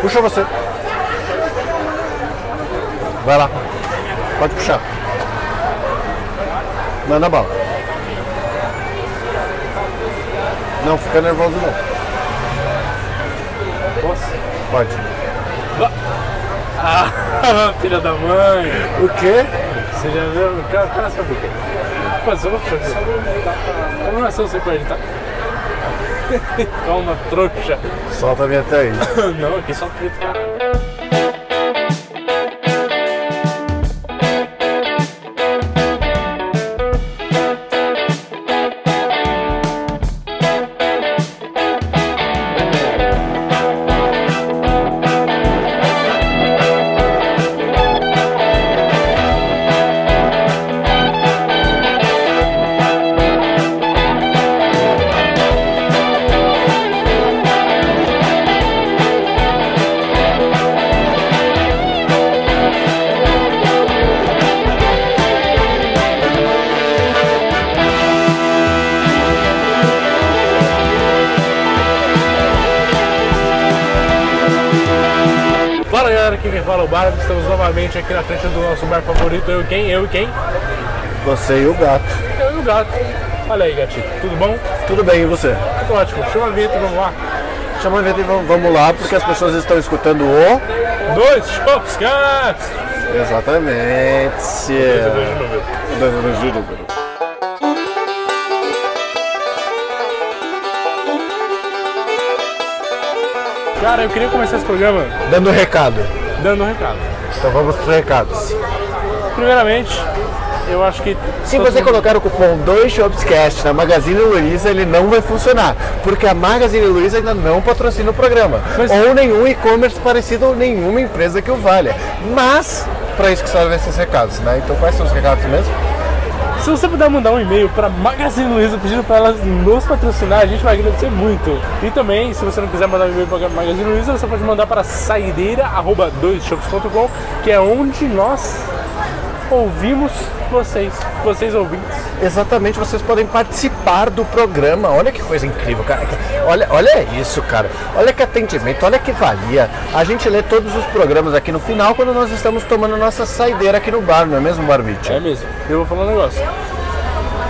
Puxa você. Vai lá. Pode puxar. Manda bala. Não fica nervoso não. Posso? Pode. Ah, filha da mãe! O quê? Você já viu? Cara, cara sabe o quê? Pô, só vou fazer. Como não é seu, você pode editar? Toma, trouxa! Solta a minha aí. Não, aqui só preto. Aqui quem fala o Barba, estamos novamente aqui na frente do nosso bar favorito, eu e quem? Eu e quem? Você e o gato. Eu e o gato. Olha aí, gatinho, tudo bom? Tudo bem, e você? Tudo ótimo, chama a vinheta e vamos lá. Chama a vinheta e vamos- lá, porque as pessoas estão escutando o... Dois Shopscast! Exatamente. Dois de número. Dois números de número. Cara, eu queria começar esse programa Dando recado. Dando um recado. Então vamos para os recados. Primeiramente, eu acho que. Se você mundo- colocar o cupom 2ShopsCast na Magazine Luiza, ele não vai funcionar, porque a Magazine Luiza ainda não patrocina o programa, Mas- ou nenhum e-commerce parecido ou nenhuma empresa que o valha. Mas, para isso que servem esses recados, né? Então quais são os recados mesmo? Se você puder mandar um e-mail para Magazine Luiza pedindo para elas nos patrocinar, a gente vai agradecer muito. E também, se você não quiser mandar um e-mail para Magazine Luiza, você pode mandar para saideira@doisshops.com, que é onde nós ouvimos vocês, vocês ouvintes. Exatamente, vocês podem participar do programa. Olha que coisa incrível, cara. Olha, olha isso, cara. Olha que atendimento, olha que valia. A gente lê todos os programas aqui no final quando nós estamos tomando nossa saideira aqui no bar, não é mesmo, Barbite? É mesmo. Eu vou falar um negócio.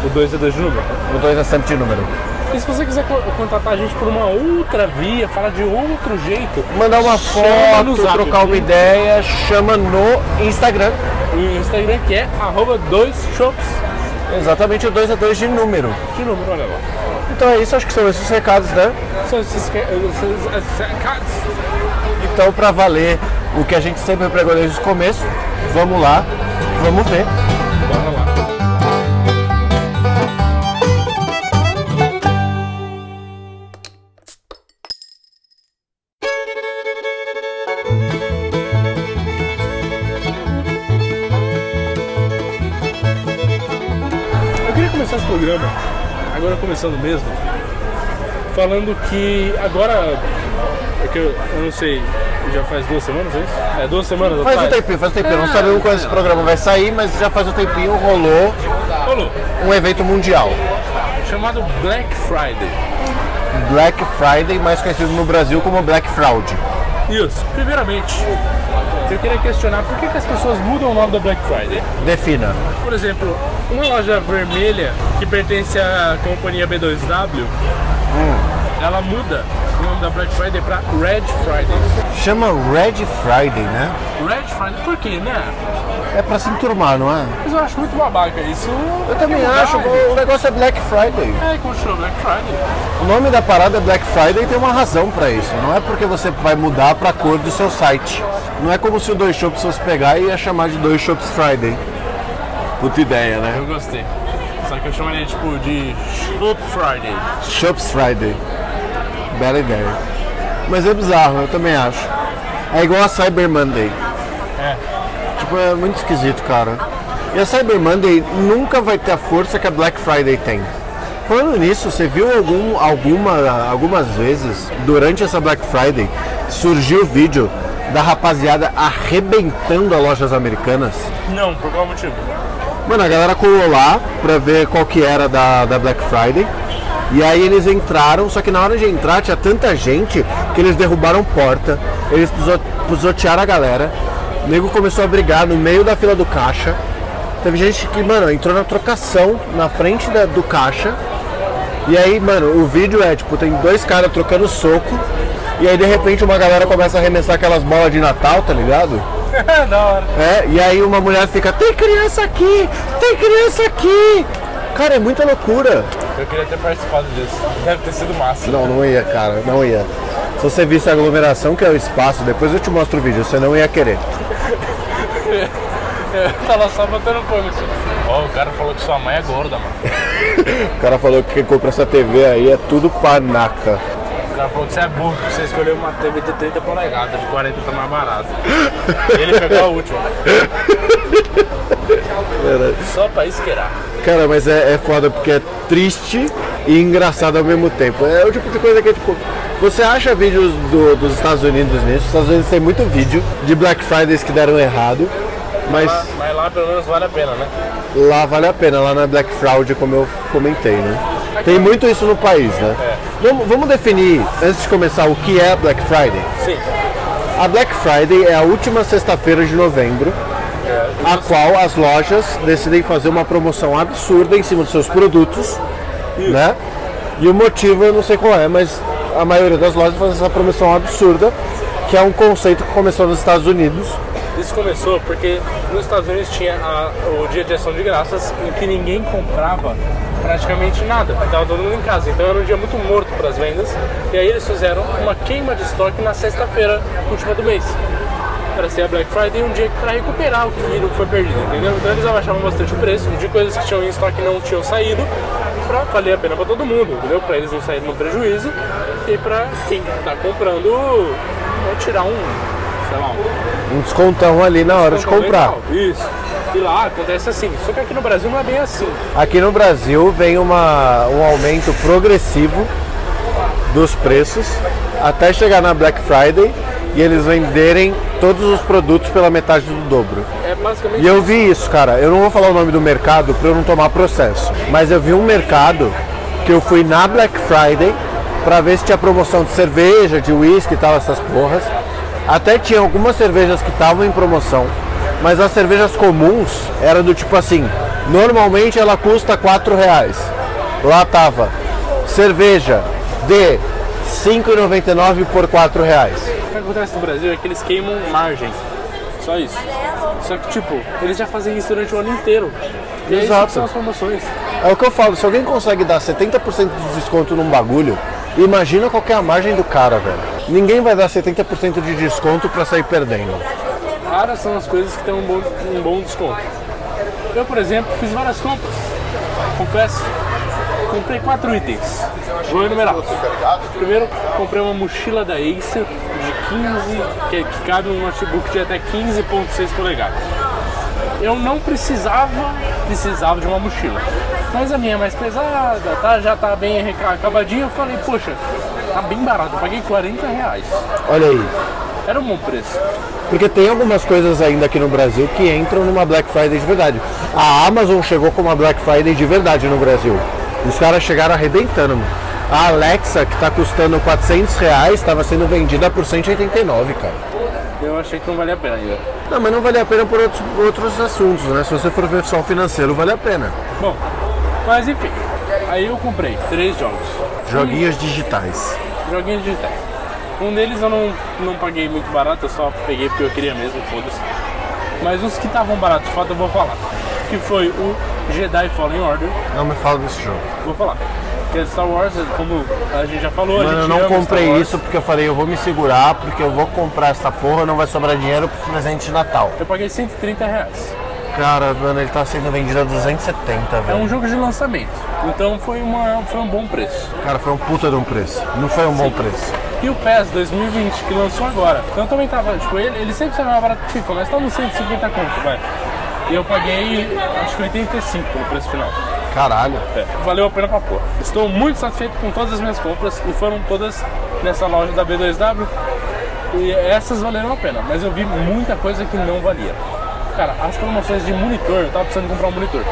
O 2 é 2 de número. O 2 é sempre de número. E se você quiser co- contratar a gente por uma outra via, falar de outro jeito, Mandar uma foto, trocar uma ideia, chama no Instagram. o Instagram que é arroba 2shops Exatamente o 2 é 2 de número. de número, olha lá. Então é isso, acho que são esses recados, né? São esses recados. Então, para valer o que a gente sempre pregou desde o começo, vamos lá, vamos ver. Programa, agora começando mesmo, falando que agora, é que eu, eu não sei, já faz duas semanas, é isso? É, duas semanas Faz um tempinho, faz um tempinho. Não Ah, sabemos quando esse programa vai sair, mas já faz um tempinho rolou Rolou. um evento mundial. chamado Black Friday. Black Friday, mais conhecido no Brasil como Black Fraud. Isso. Primeiramente, eu queria questionar por que, que as pessoas mudam o nome da Black Friday. Defina. Por exemplo, uma loja vermelha que pertence à companhia B2W, ela muda o nome da Black Friday para Red Friday. Chama Red Friday, né? Red Friday, por quê, né? É pra se enturmar, não é? Mas eu acho muito babaca isso. Eu também mudar, acho. O negócio é Black Friday. É, continua Black Friday. O nome da parada é Black Friday e tem uma razão pra isso. Não é porque você vai mudar pra cor do seu site. Não é como se o Dois Shops fosse pegar e ia chamar de Dois Shops Friday. Puta ideia, né? Eu gostei. Só que eu chamaria tipo de Shop Friday. Shops Friday. Bela ideia. Mas é bizarro, eu também acho. É igual a Cyber Monday. É. Tipo, é muito esquisito, cara. E a Cyber Monday nunca vai ter a força que a Black Friday tem. Falando nisso, você viu algum, alguma, algumas vezes durante essa Black Friday surgiu vídeo da rapaziada arrebentando as lojas americanas? Não, por qual motivo? Mano, a galera colou lá pra ver qual que era da, da Black Friday. E aí eles entraram, só que na hora de entrar tinha tanta gente que eles derrubaram porta, eles piso- pisotearam a galera. O nego começou a brigar no meio da fila do caixa. Teve gente que, mano, entrou na trocação na frente da- do caixa. E aí, mano, o vídeo é tipo, tem dois caras trocando soco. E aí de repente uma galera começa a arremessar aquelas bolas de Natal, tá ligado? da hora. É, e aí uma mulher fica, tem criança aqui, tem criança aqui. Cara, é muita loucura. Eu queria ter participado disso. Deve ter sido massa. Não, não ia, cara, não ia. Se você visse a aglomeração que é o espaço, depois eu te mostro o vídeo, você não ia querer. Tava só botando fogo assim. Ó, o cara falou que sua mãe é gorda, mano. O cara falou que quem compra essa TV aí é tudo panaca. Cara falou que você é burro, você escolheu uma TV de 30 polegadas, de 40 tá mais barato. Ele pegou a última. Só pra isqueirar. Cara, mas é, é foda porque é triste e engraçado ao mesmo tempo. É o tipo de coisa que é tipo. Você acha vídeos do- dos Estados Unidos nisso? Os Estados Unidos tem muito vídeo de Black Fridays que deram errado, mas Lá- mas lá pelo menos vale a pena, né? lá vale a pena, lá na Black Fraud, como eu comentei, né? Tem muito isso no país, né? Vamos, vamos definir, antes de começar, o que é Black Friday? Sim. A Black Friday é a última sexta-feira de novembro, a qual as lojas decidem fazer uma promoção absurda em cima dos seus produtos, né? E o motivo eu não sei qual é, mas a maioria das lojas faz essa promoção absurda, que é um conceito que começou nos Estados Unidos. Isso começou porque nos Estados Unidos tinha a- o dia de ação de graças em que ninguém comprava praticamente nada, estava todo mundo em casa. Então era um dia muito morto para as vendas. E aí eles fizeram uma queima de estoque na sexta-feira última do mês. Para ser a Black Friday um dia para recuperar o que foi perdido, entendeu? Então eles abaixavam bastante o preço de coisas que tinham em estoque não tinham saído, para valer a pena para todo mundo, entendeu? Para eles não saírem no prejuízo e para quem está comprando né, tirar um, sei lá, um Um descontão ali na hora de comprar. Legal, Isso. E lá acontece assim. Só que aqui no Brasil não é bem assim. Aqui no Brasil vem uma, um aumento progressivo dos preços até chegar na Black Friday e eles venderem todos os produtos pela metade do dobro. É basicamente E eu vi isso, cara. Eu não vou falar o nome do mercado para eu não tomar processo, mas eu vi um mercado que eu fui na Black Friday para ver se tinha promoção de cerveja, de uísque e tal, essas porras. Até tinha algumas cervejas que estavam em promoção, mas as cervejas comuns era do tipo assim, normalmente ela custa 4 reais. Lá tava cerveja de 5,99 por 4 reais. o que acontece no Brasil é que eles queimam margem. Só isso. Só que, tipo, eles já fazem isso durante o ano inteiro. E aí Exato. são as promoções. É o que eu falo, se alguém consegue dar 70% de desconto num bagulho, imagina qual que é a margem do cara, velho. Ninguém vai dar 70% de desconto pra sair perdendo. Raras são as coisas que têm um bom, um bom desconto. Eu, por exemplo, fiz várias compras. Confesso. Comprei quatro itens. Vou enumerar. Primeiro, comprei uma mochila da Acer de 15, que, que cabe um notebook de até 15.6 polegadas. Eu não precisava, precisava de uma mochila. Mas a minha é mais pesada, tá, já tá bem acabadinha. Eu falei, poxa, tá bem barato. Eu paguei 40 reais. Olha aí. Era um bom preço. Porque tem algumas coisas ainda aqui no Brasil que entram numa Black Friday de verdade. A Amazon chegou com uma Black Friday de verdade no Brasil. Os caras chegaram arrebentando. mano. A Alexa, que tá custando 400 reais, estava sendo vendida por 189, cara. Eu achei que não valia a pena ainda. Não, mas não vale a pena por outros, outros assuntos, né? Se você for ver só o financeiro, vale a pena. Bom, mas enfim, aí eu comprei três jogos, Joguinhos digitais. Joguinhos digitais. Um deles eu não, não paguei muito barato, eu só peguei porque eu queria mesmo, foda-se. Mas os que estavam baratos, de fato eu vou falar. Que foi o Jedi Fallen Order, Não me fala desse jogo. vou falar. Que é Star Wars, como a gente já falou, a Mano, eu não comprei isso porque eu falei, eu vou me segurar, porque eu vou comprar essa porra, não vai sobrar dinheiro pro presente de Natal. Eu paguei 130 reais. Cara, mano, ele tá sendo vendido a 270, É velho. um jogo de lançamento, então foi, uma, foi um bom preço. Cara, foi um puta de um preço. Não foi um bom preço. E o PES 2020, que lançou agora. Então também tava, tipo, ele, ele sempre sai mais barato que o FIFA, mas tá nos 150 conto, vai. E eu paguei, acho que 85 no preço final. Caralho. É, valeu a pena pra pôr. Estou muito satisfeito com todas as minhas compras e foram todas nessa loja da B2W. E essas valeram a pena, mas eu vi muita coisa que não valia. Cara, as promoções de monitor, eu tava precisando comprar um monitor.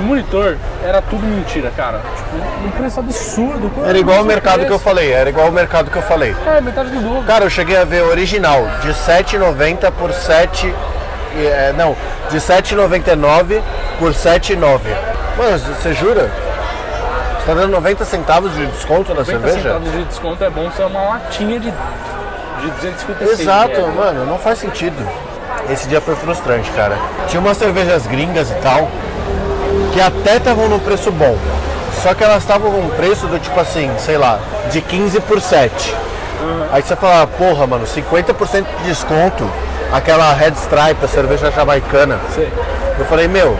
O monitor era tudo mentira, cara. Tipo, um preço absurdo. Era igual Esse mercado que eu preço. falei, era igual ao mercado que eu falei. É, metade do dobro. Cara, eu cheguei a ver original de 7,90 por 7. é, não, de 7,99 por 7,9. Mano, você jura? Você tá dando 90 centavos de desconto na 90 cerveja? centavos de desconto é bom ser uma latinha de, de 256 Exato, mano, não faz sentido. Esse dia foi frustrante, cara. Tinha umas cervejas gringas e tal, que até estavam no preço bom. Só que elas estavam com um preço do tipo assim, sei lá, de 15 por 7. Aí você fala, porra, mano, 50% de desconto, aquela Red Stripe, a cerveja jamaicana. Sei. Eu falei, meu,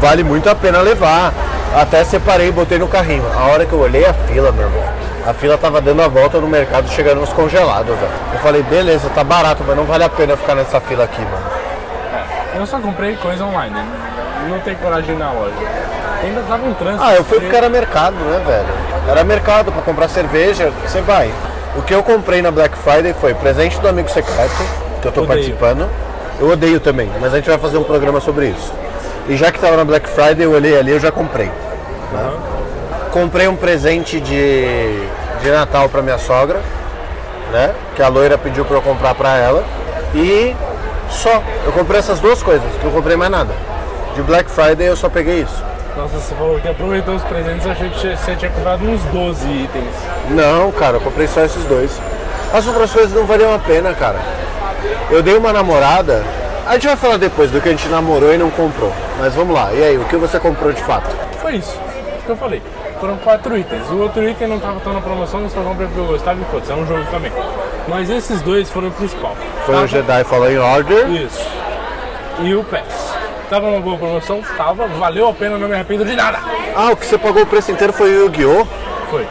vale muito a pena levar. Até separei e botei no carrinho. A hora que eu olhei a fila, meu irmão, a fila tava dando a volta no mercado, chegando nos congelados, velho. Eu falei, beleza, tá barato, mas não vale a pena ficar nessa fila aqui, mano. Eu só comprei coisa online. Não tenho coragem na loja. Ainda tava um trânsito. Ah, eu fui porque era mercado, né, velho? Era mercado pra comprar cerveja, você vai. O que eu comprei na Black Friday foi presente do amigo secreto, que eu tô Odeio. participando. Eu odeio também, mas a gente vai fazer um programa sobre isso. E já que tava na Black Friday, eu olhei ali, eu já comprei. né? Comprei um presente de, de Natal pra minha sogra, né? Que a loira pediu pra eu comprar pra ela. E só. Eu comprei essas duas coisas, não comprei mais nada. De Black Friday eu só peguei isso. Nossa, você falou que aproveitou os presentes, achei que você tinha comprado uns 12 itens. Não, cara, eu comprei só esses dois. As outras coisas não valiam a pena, cara. Eu dei uma namorada. A gente vai falar depois do que a gente namorou e não comprou. Mas vamos lá. E aí, o que você comprou de fato? Foi isso. O que eu falei. Foram quatro itens. O outro item não tava tão na promoção, eu só comprei porque eu gostava e foda-se, é um jogo também. Mas esses dois foram o principal. Foi Tava- o Jedi Fallen Order. Isso. E o PES. Tava numa boa promoção? Tava. Valeu a pena, não me arrependo de nada. Ah, o que você pagou o preço inteiro foi o Yu-Gi-Oh! Foi.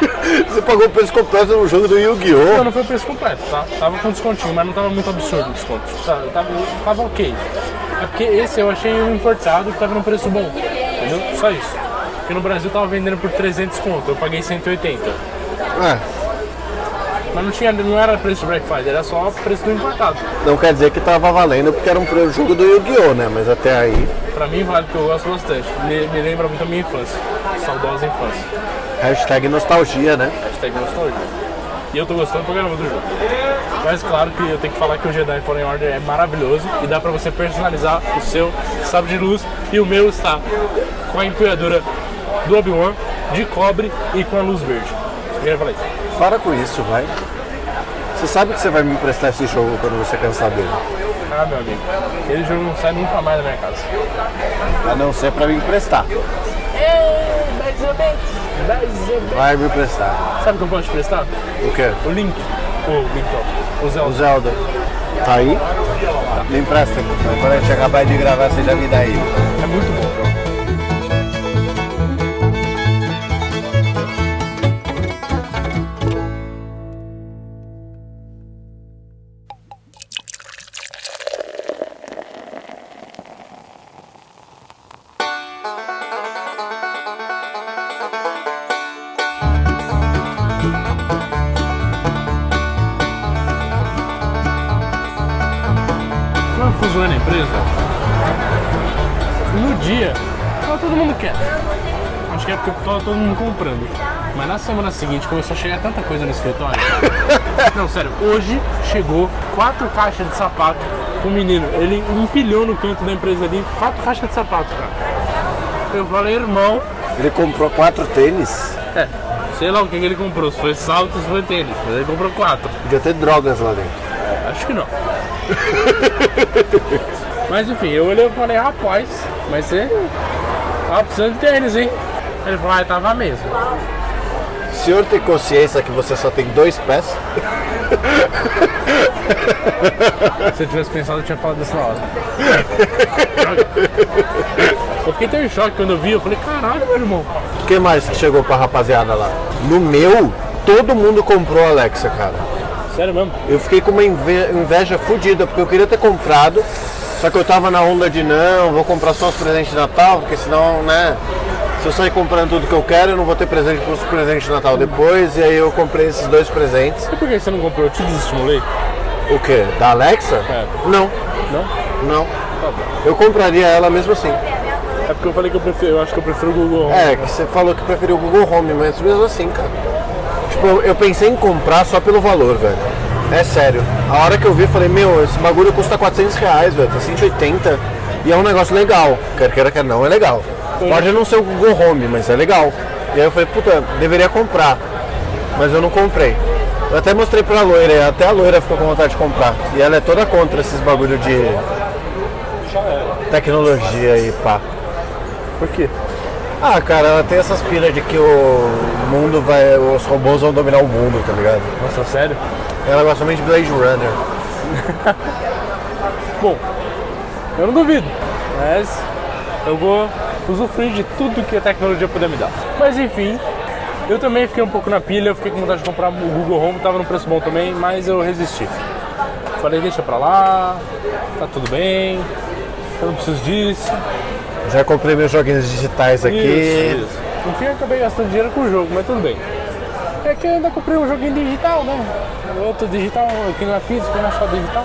Você pagou o preço completo no jogo do Não, Yu-Gi-Oh! não foi o preço completo, tá? Tava com descontinho, mas não tava muito absurdo o desconto. Tá- Tava, tava ok. É porque esse eu achei um importado que tava num preço bom. Entendeu? Só isso. Porque no Brasil tava vendendo por 300 conto, eu paguei 180. É, Mas não, tinha, não era preço Black Friday, era só preço do importado. não quer dizer que tava valendo porque era um jogo do Yu-Gi-Oh! né? Mas até aí, Pra mim vale, porque eu gosto bastante. Me, me lembra muito a minha infância. Saudosa infância. hashtag nostalgia, né? Hashtag nostalgia. E eu tô gostando pra caramba do jogo. Mas claro que eu tenho que falar que o Jedi Fallen Order é maravilhoso e dá pra você personalizar o seu sabre de luz. E o meu está com a empunhadura do Obi-Wan, de cobre e com a luz verde. Eu queria falar isso. Para com isso, vai. Você sabe que você vai me emprestar esse jogo quando você cansar dele. Ah, meu amigo, aquele jogo não sai nunca mais da minha casa. A não ser pra me emprestar. É, mais ou menos. Mais ou menos. Vai me emprestar. Sabe o que eu posso te prestar? O quê? O Link. O Link, ó. O O Zelda. Zelda. Tá aí? Me empresta. Quando a gente acabar de gravar, você já me dá aí. É muito bom, semana seguinte começou a chegar tanta coisa no escritório. Não, sério, hoje chegou quatro caixas de sapato pro menino. Ele empilhou no canto da empresa ali quatro caixas de sapato, cara. Eu falei, irmão, Ele comprou quatro tênis. é, sei lá o que, que ele comprou, se foi salto, se foi tênis, mas ele comprou quatro. Podia ter drogas lá dentro. Acho que não. mas enfim, eu olhei e falei, rapaz, mas você tava precisando de tênis, hein? Ele falou, ah, tava mesmo. Senhor tem consciência que você só tem dois pés? Se eu tivesse pensado, eu tinha falado isso na hora. Eu fiquei tão em choque quando eu vi, eu falei, caralho, meu irmão. O que mais que chegou pra rapaziada lá? No meu, todo mundo comprou Alexa, cara. Sério mesmo? Eu fiquei com uma inve- inveja fodida, porque eu queria ter comprado, só que eu tava na onda de não, vou comprar só os presentes de Natal, porque senão, né, se eu sair comprando tudo que eu quero, eu não vou ter presente para os presentes de Natal depois, e aí eu comprei esses dois presentes. E por que você não comprou? Eu te desestimulei? O quê? Da Alexa? É. Não, Não? não. Tá bom. Eu compraria ela mesmo assim. É porque eu falei que eu prefiro, eu acho que eu prefiro o Google Home. É, que você falou que preferiu o Google Home, mas mesmo assim, cara. Tipo, eu, eu pensei em comprar só pelo valor, velho. É sério. A hora que eu vi, eu falei, meu, esse bagulho custa 400 reais, velho. Tá 180. E é um negócio legal. Quer queira, quer não, é legal. Pode não ser o Google Home, mas é legal. E aí eu falei, puta, deveria comprar. Mas eu não comprei. Eu até mostrei pra loira, até a loira ficou com vontade de comprar. E ela é toda contra esses bagulho de tecnologia e pá. Por quê? Ah, cara, ela tem essas piras de que o mundo vai. Os robôs vão dominar o mundo, tá ligado? Nossa, sério? Ela gosta muito de Blade Runner. Bom, eu não duvido, mas eu vou usufruir de tudo que a tecnologia puder me dar. Mas enfim, eu também fiquei um pouco na pilha, fiquei com vontade de comprar o Google Home, tava no preço bom também, mas eu resisti. Falei, deixa pra lá, tá tudo bem, eu não preciso disso. Já comprei meus joguinhos digitais aqui. Isso, isso. No fim eu acabei gastando dinheiro com o jogo, mas tudo bem. É que eu ainda comprei um joguinho digital, né? Outro digital, que não é físico, não é só digital.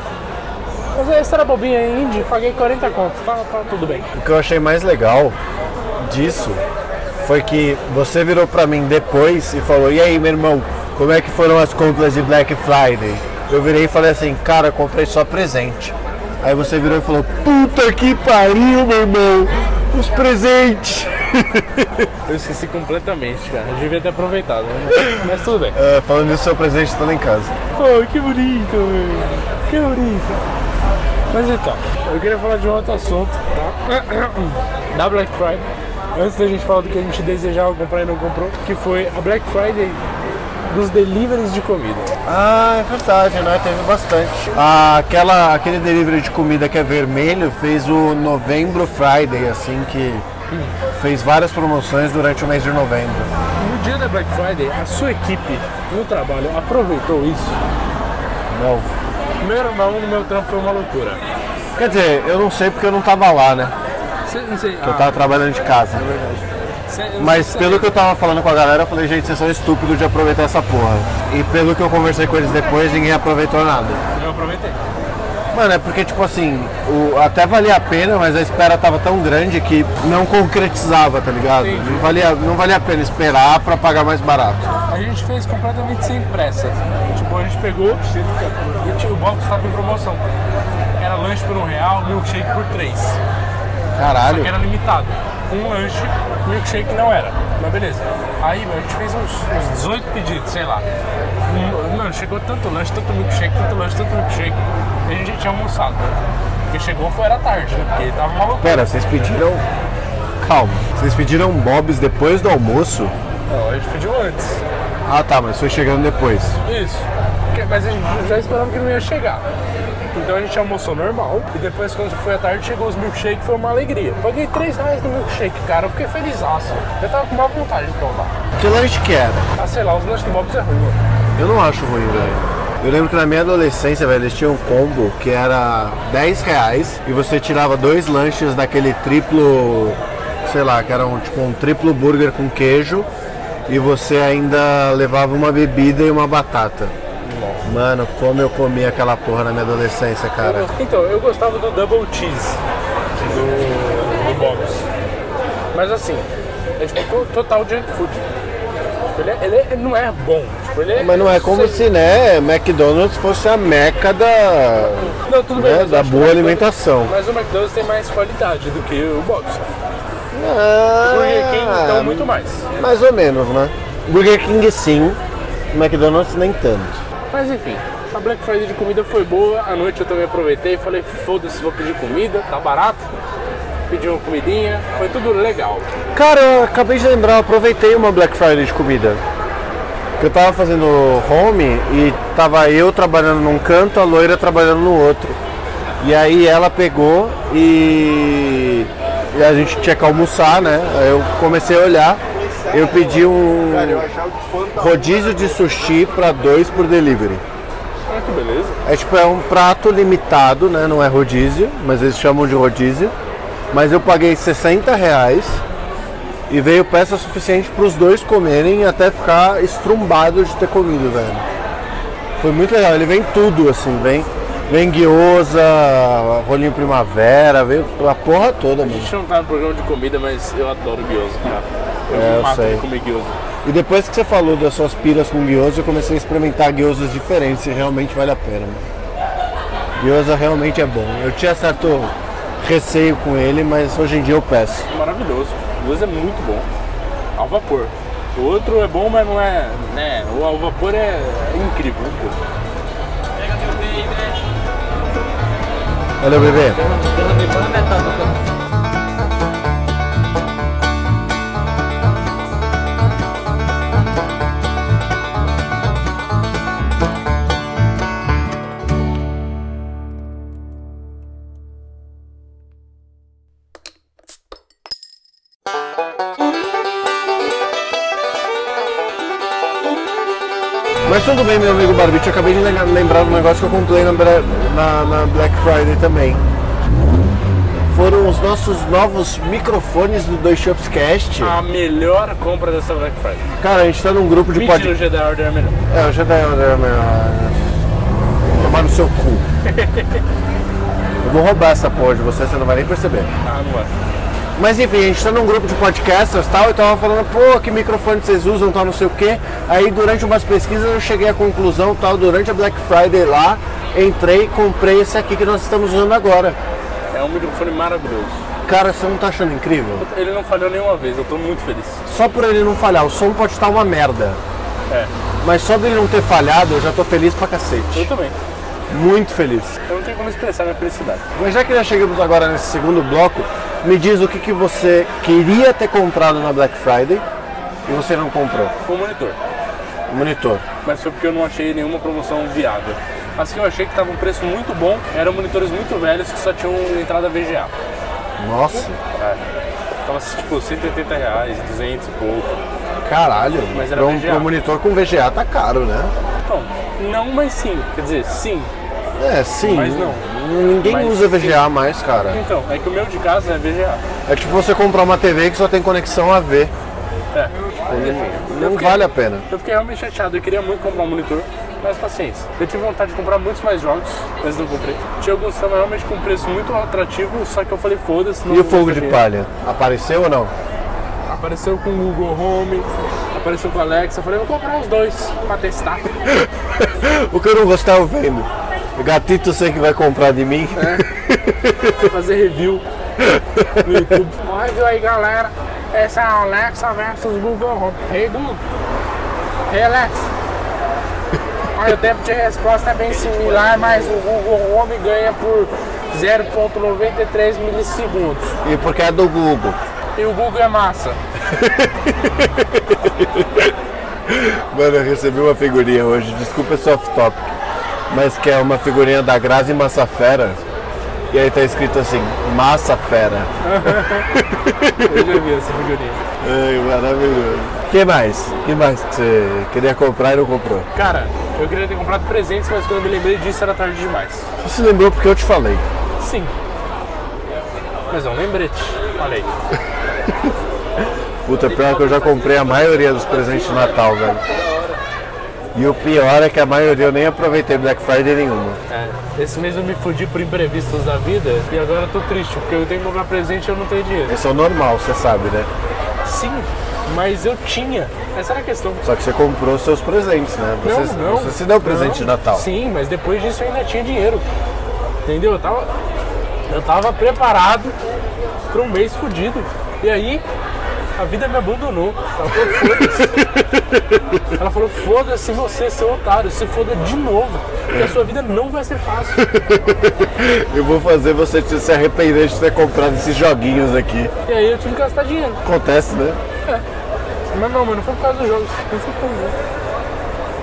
Mas esse era bobinha indie, paguei 40 contos, tá, tá tudo bem. O que eu achei mais legal disso foi que você virou pra mim depois e falou: E aí, meu irmão, como é que foram as compras de Black Friday? Eu virei e falei assim: Cara, comprei só presente. Aí você virou e falou: Puta que pariu, meu irmão, os presentes. Eu esqueci completamente, cara. Eu devia ter aproveitado, né? mas tudo bem. É, falando nisso, seu presente está lá em casa. Oh, que bonito, velho. Que bonito. Mas então, eu queria falar de um outro assunto, tá? Da Black Friday. Antes da gente falar do que a gente desejava comprar e não comprou, que foi a Black Friday dos deliveries de comida. Ah, é verdade, né? Teve bastante. Ah, aquela, aquele delivery de comida que é vermelho fez o Novembro Friday, assim, que fez várias promoções durante o mês de novembro. No dia da Black Friday, a sua equipe no trabalho aproveitou isso? Não. Primeiro não, no meu trampo foi uma loucura. Quer dizer, eu não sei porque eu não tava lá, né? Cê, não sei, Eu tava trabalhando de casa. Mas pelo que eu tava falando com a galera, eu falei, gente, vocês são estúpidos de aproveitar essa porra. E pelo que eu conversei com eles depois, ninguém aproveitou nada. Eu aproveitei. Mano, é porque, tipo assim, o, até valia a pena, mas a espera tava tão grande que não concretizava, tá ligado? Entendi. Não valia, não valia a pena esperar pra pagar mais barato. A gente fez completamente sem pressa. Tipo, a gente pegou e tinha- o box estava em promoção. Era lanche por um real, milkshake por três. Caralho. Que era limitado. Um lanche, milkshake não era. Mas beleza. Aí, meu, a gente fez uns, uns 18 pedidos, sei lá. Um- Mano, chegou tanto lanche, tanto milkshake, tanto lanche, tanto milkshake. E a gente já tinha almoçado. Porque chegou foi era tarde, né? Porque tava maluco. Pera, vocês pediram. Calma. Vocês pediram Bob's depois do almoço? Não, a gente pediu antes. Ah tá, mas foi chegando depois. Isso. Mas a gente já esperava que não ia chegar. Então a gente almoçou normal. E depois, quando foi à tarde, chegou os milkshake, foi uma alegria. Paguei 3 reais no milkshake, cara. Eu fiquei feliz. Eu tava com má vontade de tomar. Que lanche que era? Ah, sei lá, os lanches do Bob's é ruim, mano. Eu não acho ruim, velho. Eu lembro que na minha adolescência, velho, eles tinham um combo que era 10 reais e você tirava dois lanches daquele triplo, sei lá, que era um, tipo um triplo burger com queijo e você ainda levava uma bebida e uma batata. Mano, como eu comia aquela porra na minha adolescência, cara. Então, eu gostava do Double Cheese do, do Bob's. Mas assim, é tipo total junk food. Tipo, ele, é- ele é- ele não é bom. Tipo, ele é, Mas não é como se, né, McDonald's fosse a meca da, Não, tudo bem, né, da boa alimentação. Mas o McDonald's tem mais qualidade do que o Bob's. Ah, O Burger King, então, muito mais. Mais ou menos, né? Burger King sim, McDonald's nem tanto. Mas enfim, a Black Friday de comida foi boa. À noite eu também aproveitei e falei, foda-se, vou pedir comida, tá barato. Pedi uma comidinha, foi tudo legal. Cara, eu acabei de lembrar, eu aproveitei uma Black Friday de comida. Eu tava fazendo home e tava eu trabalhando num canto, a loira trabalhando no outro. E aí ela pegou e, e a gente tinha que almoçar, né? Aí eu comecei a olhar, eu pedi um rodízio de sushi para dois por delivery. Olha que beleza. É tipo, é um prato limitado, né? Não é rodízio, mas eles chamam de rodízio. Mas eu paguei 60 reais e veio peça suficiente para os dois comerem até ficar estrumbado de ter comido, velho. Foi muito legal, ele vem tudo assim, vem Vem guiosa, rolinho primavera, veio a porra toda, A mano. gente não tá no programa de comida, mas eu adoro guioso, cara. Eu É, me eu mato sei. de comer guioso. E depois que você falou das suas piras com guiosa, eu comecei a experimentar guiosas diferentes e realmente vale a pena, mano. Guiosa realmente é bom. Eu tinha certo receio com ele, mas hoje em dia eu peço. Maravilhoso. O guioso é muito bom. Ao vapor. O outro é bom, mas não é. Né? O ao vapor é, é incrível. incrível. Valeu, bebê. Tudo bem, meu amigo Barbite, acabei de lem- lembrar um negócio que eu comprei na, na- na Black Friday também. Foram os nossos novos microfones do Dois Shops Cast. A melhor compra dessa Black Friday. Cara, a gente tá num grupo de Mentira, o. Jedi Order é melhor. É, o Jedi Order é melhor. Tomar no seu cu. Eu vou roubar essa porra de você, você não vai nem perceber. Ah, não vai. Mas enfim, a gente tá num grupo de podcasters e tal, e tava falando, pô, que microfone vocês usam, tal, não sei o quê. Aí durante umas pesquisas eu cheguei à conclusão, tal, durante a Black Friday lá, entrei e comprei esse aqui que nós estamos usando agora. É um microfone maravilhoso. Cara, você não tá achando incrível? Ele não falhou nenhuma vez, eu tô muito feliz. Só por ele não falhar, o som pode estar uma merda. É, Mas só dele não ter falhado, eu já tô feliz pra eu cacete. também. Muito feliz. Eu não tenho como expressar minha felicidade. Mas já que já chegamos agora nesse segundo bloco, me diz o que, que você queria ter comprado na Black Friday e você não comprou. O monitor. O monitor. Mas foi porque eu não achei nenhuma promoção viável. As que eu achei que tava um preço muito bom eram monitores muito velhos que só tinham entrada VGA. Nossa, É. Tava tipo 180 reais, 200 e pouco. caralho. Mas era pra um, VGA. pra um monitor com VGA tá caro, né? Não, não, mas sim. Quer dizer, sim. É, sim. Mas não. Ninguém Mas usa sim. VGA mais, cara. Então, é que o meu de casa é VGA. É tipo você comprar uma TV que só tem conexão AV. É. Mas, enfim, Não fiquei- vale a pena. Eu fiquei realmente chateado, eu queria muito comprar um monitor, mas paciência. Eu tive vontade de comprar muitos mais jogos, mas não comprei. Tinha alguns que estavam realmente com preço muito atrativo, só que eu falei, foda-se. E o fogo de dinheiro. palha? Apareceu ou não? Apareceu com o Google Home, apareceu com o Alexa, eu falei, vou comprar os dois pra testar. O que eu não vou estar vendo. O gatito sei que vai comprar de mim. pra fazer review no YouTube. Mas aí galera, essa é a Alexa versus Google Home. Hey Google, hey Alexa. Olha, o tempo de resposta é bem similar, mas o Google Home ganha por 0.93 milissegundos. E porque é do Google. E o Google é massa. Mano, eu recebi uma figurinha hoje, desculpa esse off-topic, mas que é uma figurinha da Grazi Massafera. E aí tá escrito assim, Massa Fera. Eu já vi essa figurinha. Ai, maravilhoso. Que mais? O que mais que você queria comprar e não comprou? Cara, eu queria ter comprado presentes, mas quando eu me lembrei disso era tarde demais. Você se lembrou porque eu te falei. Sim. Mas é um lembrete. Aí. Puta, pior que eu já comprei a maioria dos presentes de Natal, velho. E o pior é que a maioria eu nem aproveitei Black Friday nenhuma. É, esse mês eu me fudi por imprevistos da vida e agora eu tô triste, porque eu tenho que comprar presente e eu não tenho dinheiro. Esse é o normal, você sabe, né? Sim, mas eu tinha. Essa era a questão. Só que você comprou seus presentes, né? Você, não, não. você se deu presente Não. de Natal. Sim, mas depois disso eu ainda tinha dinheiro. Entendeu? Eu tava, eu tava preparado para um mês fudido. E aí, a vida me abandonou. Ela falou, foda-se. Ela falou, foda-se você, seu otário, se foda de novo. Porque a sua vida não vai ser fácil. Eu vou fazer você se arrepender de ter comprado esses joguinhos aqui. E aí eu tive que gastar dinheiro. Acontece, né? Mas não, mas não foi por causa dos jogos. Não foi por causa.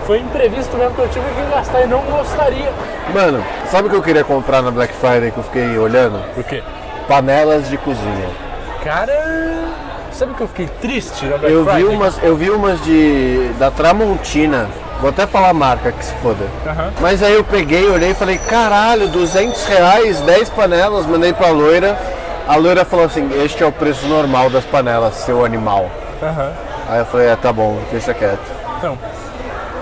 Foi imprevisto mesmo que eu tive que gastar e não gostaria. Mano, sabe o que eu queria comprar na Black Friday que eu fiquei olhando? Por quê? Panelas de cozinha. Cara, sabe que eu fiquei triste na Black Eu vi Friday? umas, eu vi umas de da Tramontina. Vou até falar a marca que se foda. Aham. Mas aí eu peguei, olhei e falei, caralho, 200 reais, 10 panelas, mandei pra loira. A loira falou assim, este é o preço normal das panelas, seu animal. Aham. Aí eu falei, é, tá bom, deixa quieto. Então,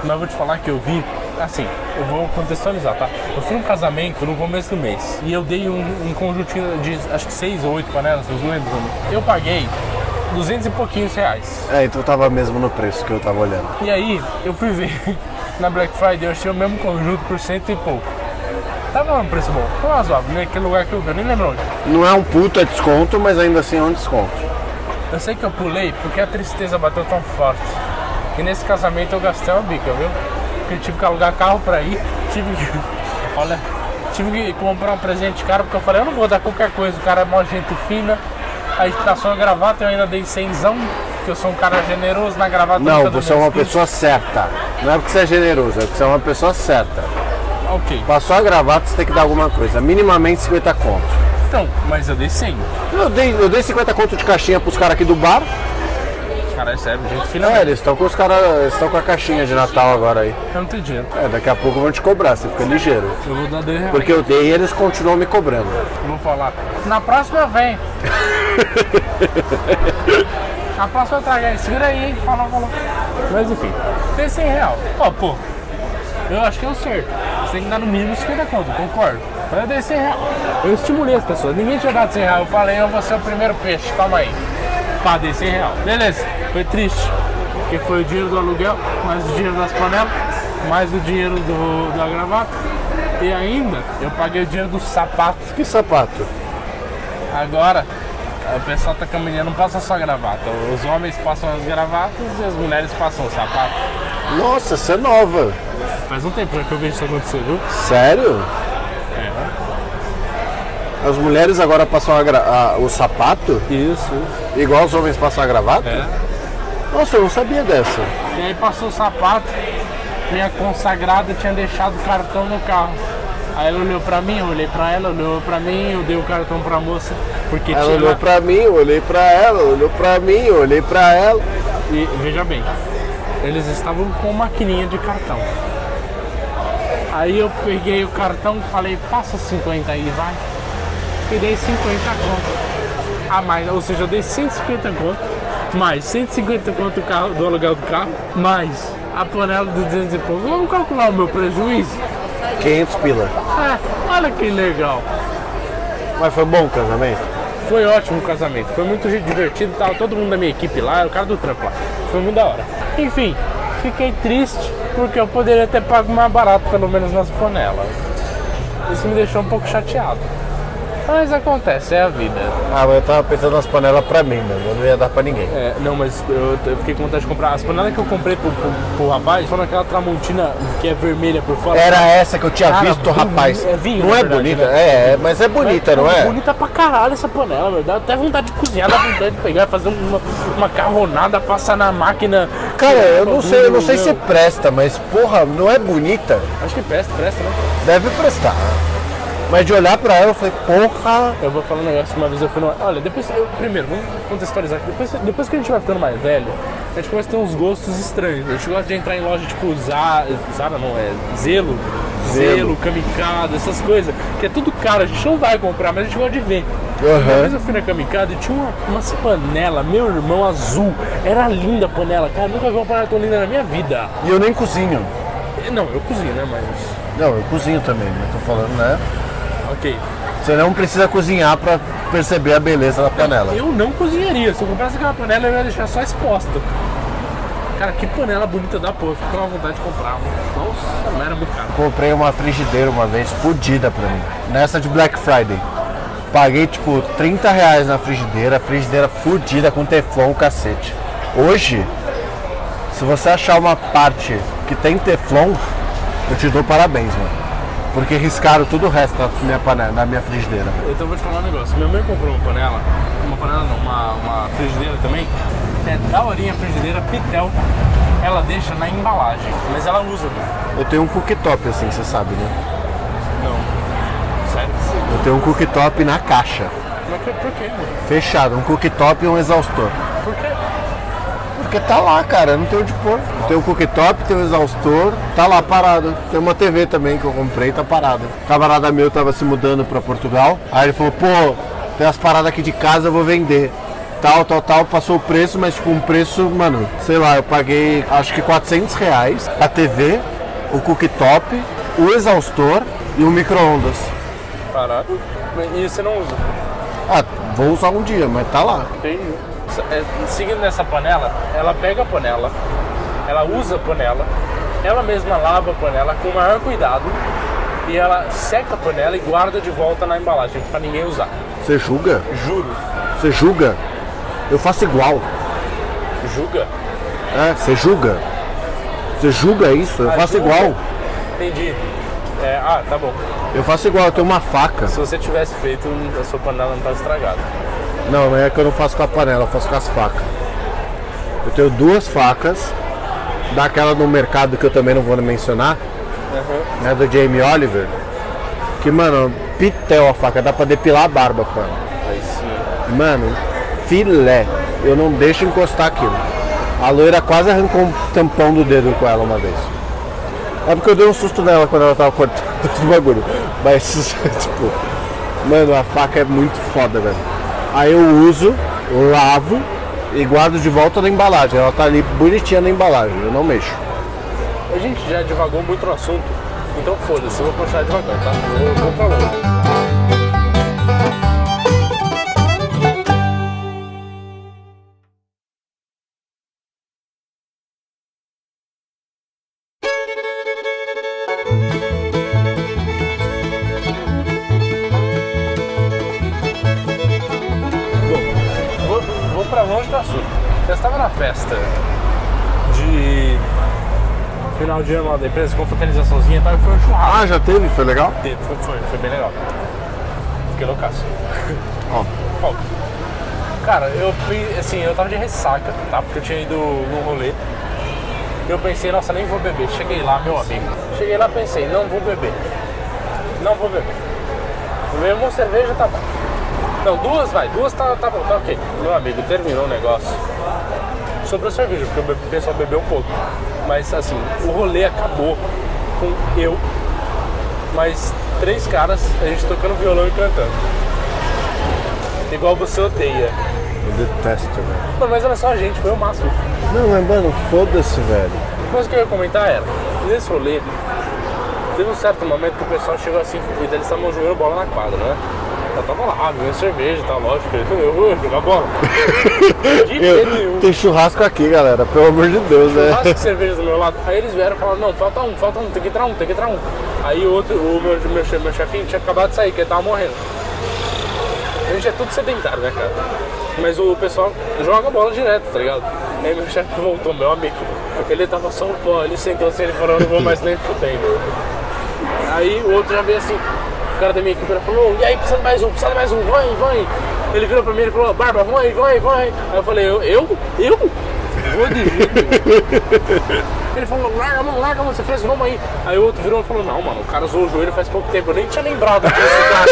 mas eu vou te falar que eu vi assim, eu vou contextualizar, tá? Eu fui num casamento no começo do mês e eu dei um, um conjuntinho de acho que seis ou oito panelas, não lembro. Eu paguei 200 e pouquinhos reais. É, então tava mesmo no preço que eu tava olhando. E aí eu fui ver na Black Friday, eu achei o mesmo conjunto por cento e pouco. Tava um preço bom, foi razoável, naquele lugar que eu vi, eu nem lembro onde. Não é um puta desconto, mas ainda assim é um desconto. Eu sei que eu pulei porque a tristeza bateu tão forte. E nesse casamento eu gastei uma bica, viu? Porque eu tive que alugar carro pra ir, tive que. Olha, tive que comprar um presente caro porque eu falei, eu não vou dar qualquer coisa, o cara é mó gente fina. Aí tá só uma gravata, eu ainda dei cenzão, porque eu sou um cara generoso na gravata. Não, você é uma pessoa certa. Não é porque você é generoso, é porque você é uma pessoa certa. Ok. Passou a gravata, você tem que dar alguma coisa. Minimamente 50 conto. Então, mas eu dei 100. Eu dei, eu dei 50 conto de caixinha pros caras aqui do bar. Cara, é sério, gente fina. É, eles estão com os caras. Eles estão com a caixinha de Natal agora aí. Eu não tenho dinheiro. É, daqui a pouco vão te cobrar, você fica ligeiro. Eu vou dar 10 reais. Porque eu dei e eles continuam me cobrando. Eu vou falar. Na próxima vem. Na próxima eu trago aí. Segura aí, hein? Falou, falou. Mas enfim, tem 100 real. Ó, pô. Eu acho que é o certo. Você tem que dar no mínimo 50 conto, concordo. Mas eu dei 100 real. Eu estimulei as pessoas. Ninguém tinha dado 100 real. Eu falei, eu vou ser o primeiro peixe. Toma aí. Pá, dei 100 real. Beleza. Foi triste. Porque foi o dinheiro do aluguel, mais o dinheiro das panelas, mais o dinheiro do, da gravata. E ainda eu paguei o dinheiro do sapato. Que sapato? Agora, o pessoal tá caminhando, não passa só gravata. Os homens passam as gravatas e as mulheres passam o sapato. Nossa, essa é nova. Faz um tempo que eu vejo isso acontecer, viu? Sério? As mulheres agora passam a a- o sapato Isso. igual os homens passam a gravata? É. Nossa, eu não sabia dessa. E aí passou o sapato, minha consagrada tinha deixado o cartão no carro. Aí ela olhou pra mim, eu olhei pra ela, olhou pra mim, eu dei o cartão pra moça, porque Ela tinha. olhou pra mim, eu olhei pra ela, olhou pra mim, eu olhei pra ela. E veja bem, eles estavam com maquininha de cartão. Aí eu peguei o cartão e falei, passa 50 aí, vai. E dei 50 conto. A mais, ou seja, eu dei 150 conto, mais 150 conto do, carro, do aluguel do carro, mais a panela de 200 e pouco. Vamos calcular o meu prejuízo? 500 pila. Ah, olha que legal. Mas foi bom o casamento? Foi ótimo o casamento, foi muito divertido, tava todo mundo da minha equipe lá, era o cara do trampo lá. Foi muito da hora. Enfim, fiquei triste porque eu poderia ter pago mais barato, pelo menos nas panelas. Isso me deixou um pouco chateado. Mas acontece, é a vida. Ah, mas eu tava pensando nas panelas pra mim, mano. Eu não ia dar pra ninguém. É, não, mas eu, eu fiquei com vontade de comprar. As panelas que eu comprei pro, pro, pro rapaz foram aquela tramontina que é vermelha por fora. Era essa que eu tinha Cara, visto, boni- rapaz. é vinho, não é verdade, bonita? né? É, é, mas é bonita, não é? Bonita pra caralho essa panela. Dá até vontade de cozinhar, dá vontade de pegar, fazer uma, uma macarronada, passar na máquina. Cara, eu não sei, eu não sei Meu, se presta, mas porra, não é bonita? Acho que presta, presta, né? Deve prestar. Mas de olhar pra ela, eu falei, porra. Eu vou falar um negócio que uma vez eu fui numa... Olha, depois... Eu, primeiro, vamos contextualizar aqui. Depois, depois que a gente vai ficando mais velho, a gente começa a ter uns gostos estranhos. A gente gosta de entrar em loja tipo Zara... Zara não, é Zelo. Zelo. Zelo, essas coisas. Que é tudo caro, a gente não vai comprar, mas a gente gosta de ver. Uma Aham. vez eu fui na Kamikado e tinha uma, umas panelas, meu irmão, azul. Era linda a panela, cara. Nunca vi uma panela tão linda na minha vida. E eu nem cozinho. Não, eu cozinho, né? Mas... Não, eu cozinho também, mas tô falando, né? Ok. Você não precisa cozinhar pra perceber a beleza da panela. Eu não cozinharia. Se eu comprasse aquela panela, eu ia deixar só exposta. Cara, que panela bonita da porra. Fiquei com uma vontade de comprar. Nossa, mas era muito caro. Comprei uma frigideira uma vez, fodida pra mim. Nessa de Black Friday. Paguei tipo 30 reais na frigideira, frigideira fodida com teflon, cacete. Hoje, se você achar uma parte que tem teflon, eu te dou parabéns, mano. Porque riscaram tudo o resto da minha, panela, da minha frigideira. Então eu vou te falar um negócio. Minha mãe comprou uma panela. Uma panela não, uma, uma frigideira também. É daorinha frigideira, pitel. Ela deixa na embalagem. Mas ela usa, cara. Eu tenho um cooktop assim, você sabe, né? Não. Sério? Eu tenho um cooktop na caixa. Mas por quê? Fechado, um cooktop e um exaustor. Porque tá lá, cara, não tem onde pôr. Tem o cooktop, tem o exaustor, tá lá parado. Tem uma TV também que eu comprei, tá parada. O camarada meu tava se mudando pra Portugal. Aí ele falou, pô, tem as paradas aqui de casa, eu vou vender. Tal, tal, tal, passou o preço, mas tipo um preço, mano, sei lá, eu paguei acho que 400 reais a TV o cooktop, o exaustor e o micro-ondas. Caralho. E você não usa? Ah, vou usar um dia, mas tá lá. Entendi. É, seguindo nessa panela, ela pega a panela, ela usa a panela, ela mesma lava a panela com o maior cuidado e ela seca a panela e guarda de volta na embalagem pra ninguém usar. Você julga? Juro. Você julga? Eu faço igual. Julga? É, você julga? Você julga isso? Eu Ah, faço julga? igual. Entendi. É, ah, tá bom. Eu faço igual, eu tenho uma faca. Se você tivesse feito, a sua panela não tá estragada. Não, é que eu não faço com a panela, eu faço com as facas. Eu tenho duas facas, daquela no mercado que eu também não vou mencionar, né, do Jamie Oliver. Que, mano, pitel a faca, dá pra depilar a barba com ela. Aí sim. Mano, filé. Eu não deixo encostar aquilo. A loira quase arrancou um tampão do dedo com ela uma vez. É porque eu dei um susto nela quando ela tava cortando o bagulho. Mas, tipo, mano, a faca é muito foda, velho. Aí eu uso, lavo e guardo de volta na embalagem. Ela tá ali bonitinha na embalagem, eu não mexo. A gente já divagou muito no assunto, então foda-se, eu vou continuar devagar, tá? Eu vou pra longe. Da empresa, com fraternizaçãozinha e tal, e foi um churrasco. Ah, já teve? Foi legal? Teve, Foi, foi, foi bem legal. Fiquei loucaço. Ó, Cara, eu fui, assim, eu tava de ressaca, tá? Porque eu tinha ido num rolê. Eu pensei, nossa, nem vou beber. Cheguei lá, meu amigo. Cheguei lá pensei, não vou beber. Não vou beber. Beber uma cerveja tá bom. Não, duas vai, duas tá, tá bom, tá ok. Meu amigo, terminou o negócio. Sobre a cerveja, porque o pessoal bebeu um pouco. Mas assim, o rolê acabou com eu, mais três caras, a gente tocando violão e cantando. Igual você odeia. eu detesto, velho. Mano, mas era só a gente, foi o máximo. Não, mas mano, foda-se, velho. Mas o que eu ia comentar era, nesse rolê, teve um certo momento que o pessoal chegou assim, e eles estavam jogando bola na quadra, né? Eu tava lá, bebendo cerveja, tá lógico, eu vou jogar bola. De jeito nenhum. Tem churrasco aqui, galera, pelo amor de Deus, né? Churrasco de cerveja do meu lado. Aí eles vieram e falaram, não, falta um, falta um, tem que entrar um, tem que entrar um. Aí o outro, o meu, meu, che- meu chefinho tinha acabado de sair, que ele tava morrendo. A gente é tudo sedentário, né, cara? Mas o pessoal joga bola direto, tá ligado? Aí meu chefe voltou, meu amigo. Ele tava só no pó, ele sentou assim, ele falou, eu não vou mais nem fudendo. Aí o outro já veio assim, cara da minha equipe falou, e aí, precisa de mais um, precisa de mais um, vai, vai. Ele virou pra mim e falou, Barba, vai, vai, vai. Aí eu falei, eu? Eu? Eu? Vou de jeito. Ele falou, larga a mão, larga a mão, você fez, vamos aí. Aí o outro virou e falou, não, mano, o cara usou o joelho faz pouco tempo, eu nem tinha lembrado que esse cara.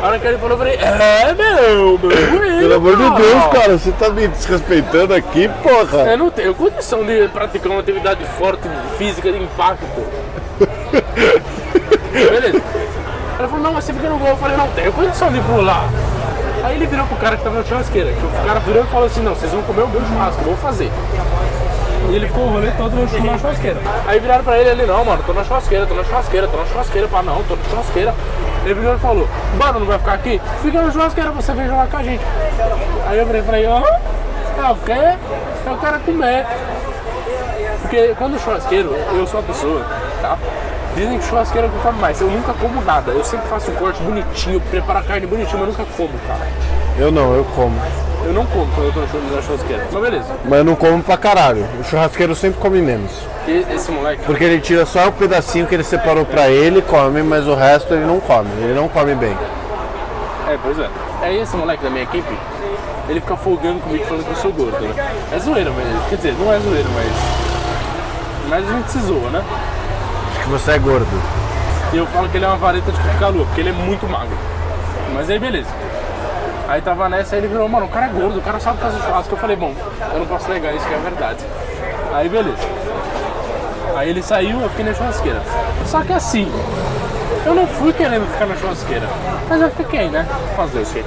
A hora que ele falou, eu falei, é, meu, meu joelho, Pelo amor de Deus, cara, você tá me desrespeitando aqui, porra. Eu não tenho condição de praticar uma atividade forte, física, de impacto. Beleza. Ele falou, não, mas você fica no gol. Eu falei, não tenho condição de pular. Aí ele virou pro cara que tava na churrasqueira. Que o cara virou e falou assim, não, vocês vão comer o meu churrasco, vou fazer. E ele ficou o rolê todo na churrasqueira. Aí viraram pra ele ele, não, mano, tô na churrasqueira, tô na churrasqueira, tô na churrasqueira, pá, não, tô na churrasqueira. Ele virou e falou, mano, não vai ficar aqui? Fica na churrasqueira, você vem jogar com a gente. Aí eu virei e falei, aham, é o quê? Eu quero comer. Porque quando o churrasqueiro, eu sou uma pessoa, tá? Dizem que churrasqueiro é o que come mais. Eu nunca como nada. Eu sempre faço um corte bonitinho, preparo a carne bonitinho, mas eu nunca como, cara. Eu não, eu como. Eu não como quando eu tô na churrasqueira. Mas beleza. Mas eu não como pra caralho. O churrasqueiro sempre come menos. E esse moleque, Porque ele tira só o pedacinho que ele separou pra ele, come, mas o resto ele não come. Ele não come bem. É, pois é. Aí esse moleque da minha equipe, ele fica folgando comigo falando que eu sou gordo, né? É zoeira, mas. Quer dizer, não é zoeira, mas. Mas a gente se zoa, né? Que você é gordo. Eu falo que ele é uma vareta de calor, porque ele é muito magro. Mas aí beleza. Aí tava nessa, aí ele virou, mano, o cara é gordo, o cara sabe fazer churrasco. Eu falei, bom, eu não posso negar isso que é verdade. Aí beleza. Aí ele saiu, eu fiquei na churrasqueira. Só que assim, eu não fui querendo ficar na churrasqueira. Mas eu fiquei, né? Fazer o quê?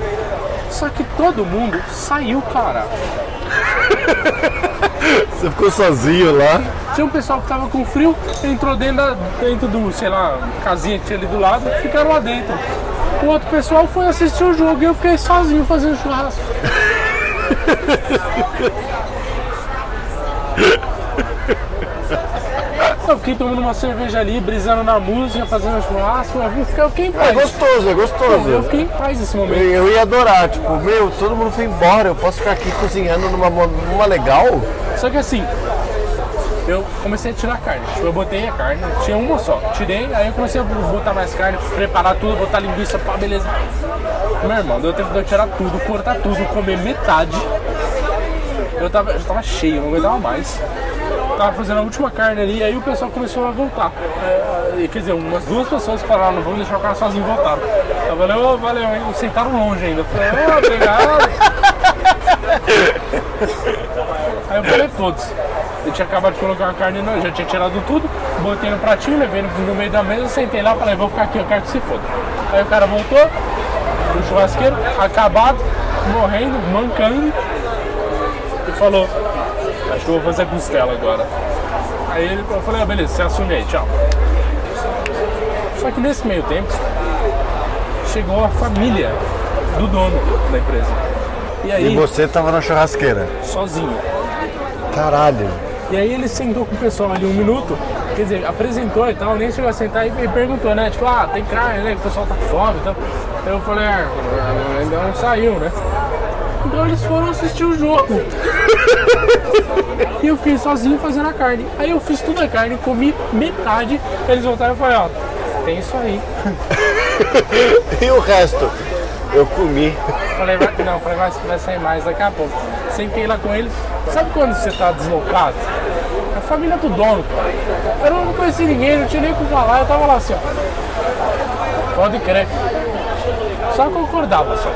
Só que todo mundo saiu, cara. Você ficou sozinho lá? Tinha um pessoal que tava com frio, entrou dentro, da, dentro do, sei lá, casinha que tinha ali do lado, e ficaram lá dentro. O outro pessoal foi assistir o jogo e eu fiquei sozinho fazendo churrasco. Eu fiquei tomando uma cerveja ali, brisando na música, fazendo churrasco, eu fiquei, eu fiquei em É paz. gostoso, é gostoso. Eu fiquei em paz nesse momento. Eu ia adorar, tipo, meu, todo mundo foi embora, eu posso ficar aqui cozinhando numa, numa legal? Só que assim, eu comecei a tirar carne. Tipo, eu botei a carne, tinha uma só. Tirei, aí eu comecei a botar mais carne, preparar tudo, botar linguiça, pá, beleza. Meu irmão, deu tempo de eu tirar tudo, cortar tudo, comer metade. Eu tava, eu tava cheio, não aguentava mais. Tava fazendo a última carne ali, aí o pessoal começou a voltar. É, quer dizer, umas duas pessoas falaram, não vamos deixar o cara sozinho voltar. Eu falei, ô, valeu, hein? Sentaram longe ainda. Eu falei, ô, obrigado. Aí eu falei, foda-se. Eu tinha acabado de colocar a carne, no- já tinha tirado tudo, botei no pratinho, levei no, no meio da mesa, sentei lá, falei, vou ficar aqui, eu quero que se foda. Aí o cara voltou, o churrasqueiro, acabado, morrendo, mancando, e falou, acho que eu vou fazer costela agora. Aí ele, eu falei, ah, beleza, você assume aí, tchau. Só que nesse meio tempo, chegou a família do dono da empresa. E aí, E você tava na churrasqueira. sozinho. Caralho. E aí ele sentou com o pessoal ali um minuto, quer dizer, apresentou e tal, nem chegou a sentar e, perguntou, né? Tipo, ah, tem carne, né? O pessoal tá com fome e tal. Aí eu falei, ah, ainda não saiu, né? Então eles foram assistir o jogo. e eu fiquei sozinho fazendo a carne. Aí eu fiz toda a carne, comi metade, eles voltaram e falaram, ó, tem isso aí. E o resto? Eu comi. Falei, vai, não, falei, vai, vai sair mais daqui a pouco. Sentei lá com eles. Sabe quando você tá deslocado? A família do dono, cara. Eu não conheci ninguém, não tinha nem o que falar, eu tava lá assim, ó. Pode crer. Só concordava só.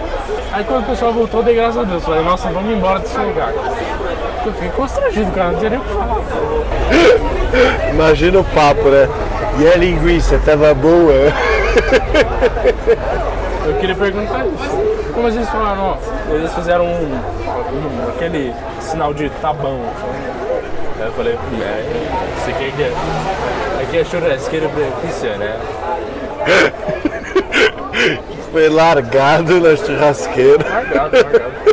Aí quando o pessoal voltou, dei graças a Deus. Falei, nossa, vamos embora desse lugar. Eu fiquei constrangido, cara, não tinha nem o que falar. Imagina o papo, né? E a linguiça, tava boa? Eu queria perguntar isso. Como eles falaram, ó, eles fizeram um, um- aquele sinal de bom. Aí eu falei, é, isso aqui é que é. Aqui é churrasqueira benefício, né? Foi largado na churrasqueira. Largado, largado.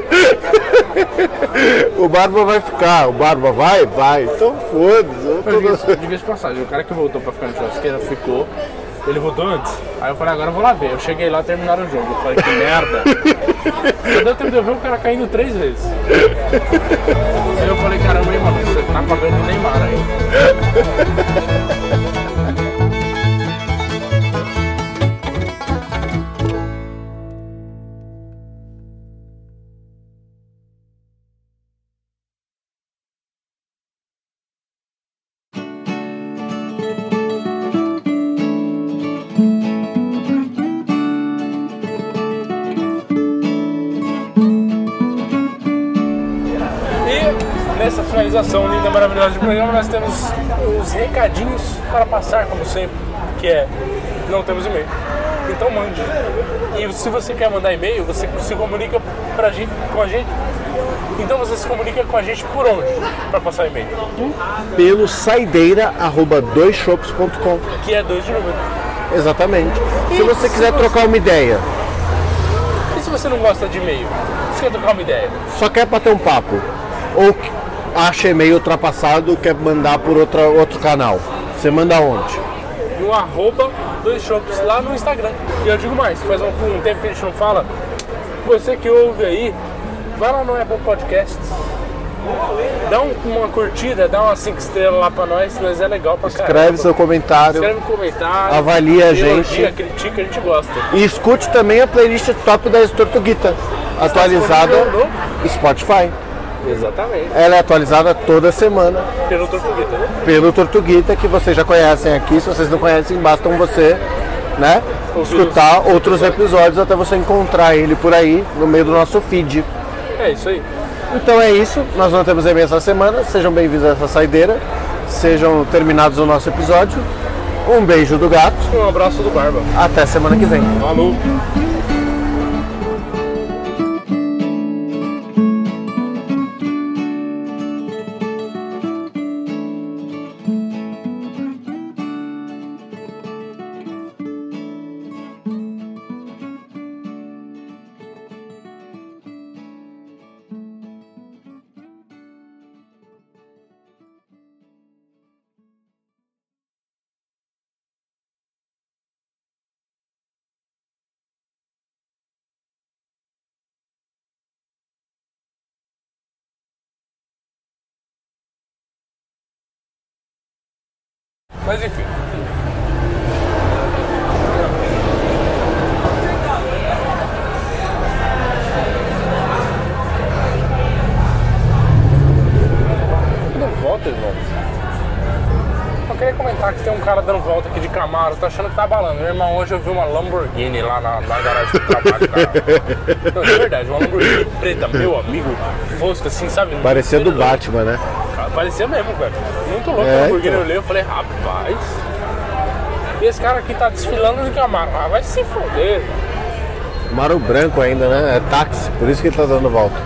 O Barba vai ficar. O Barba vai? Vai. Então foda-se. tô- de passagem, o cara que voltou pra ficar na churrasqueira ficou. Ele voltou antes. Aí eu falei, agora eu vou lá ver. Eu cheguei lá terminaram o jogo. Eu falei, que merda. Só deu tempo de eu ver o cara caindo três vezes. Aí eu falei, caramba, hein, mano, você tá pagando o Neymar aí. Programa, nós temos os recadinhos para passar, como sempre, que é não temos e-mail. Então mande. E se você quer mandar e-mail, você se comunica pra gente, com a gente. Então você se comunica com a gente por onde? Para passar e-mail. Pelo saideira.doisshops.com. Que é dois de número. Exatamente. Se você quiser trocar uma ideia, E se você não gosta de e-mail? Você quer trocar uma ideia? só quer bater um papo, ou acha e-mail ultrapassado, quer mandar por outra, outro canal, você manda onde? no arroba dois shops lá no Instagram. E eu digo mais, faz um, um tempo que a gente não fala, você que ouve aí, vai lá no Apple Podcasts, dá um- uma curtida, dá umas 5 estrelas lá pra nós, mas é legal pra caramba. Escreve seu comentário Escreve um comentário, Avalia a elogia, gente. critica, a gente gosta. e escute também a playlist top da Tortuguita, atualizada disponível no Spotify. Exatamente. Ela é atualizada toda semana Pelo Tortuguita, né? pelo Tortuguita, que vocês já conhecem aqui. Se vocês não conhecem, bastam você né, escutar outros episódios até você encontrar ele por aí no meio do nosso feed. É isso aí. Então é isso, nós não temos e-mail essa semana. Sejam bem-vindos a essa saideira. Sejam terminados o nosso episódio. Um beijo do gato. Um abraço do Barba. Até semana que vem. Falou! Mas enfim. Dando volta, irmão. Eu queria comentar que tem um cara dando volta aqui de Camaro, tá achando que tá balando. Meu irmão, hoje eu vi uma Lamborghini lá na, na garagem do trabalho, cara. Não, de verdade, uma Lamborghini preta, meu amigo, fosca assim, sabe? Parecia do Batman, né? Parecia mesmo, velho. Muito louco É, a Lamborghini. então. Eu olhei falei, rapaz. E esse cara aqui tá desfilando de Camaro. Ah, vai se foder. Maro branco ainda, né? É táxi, por isso que ele tá dando volta.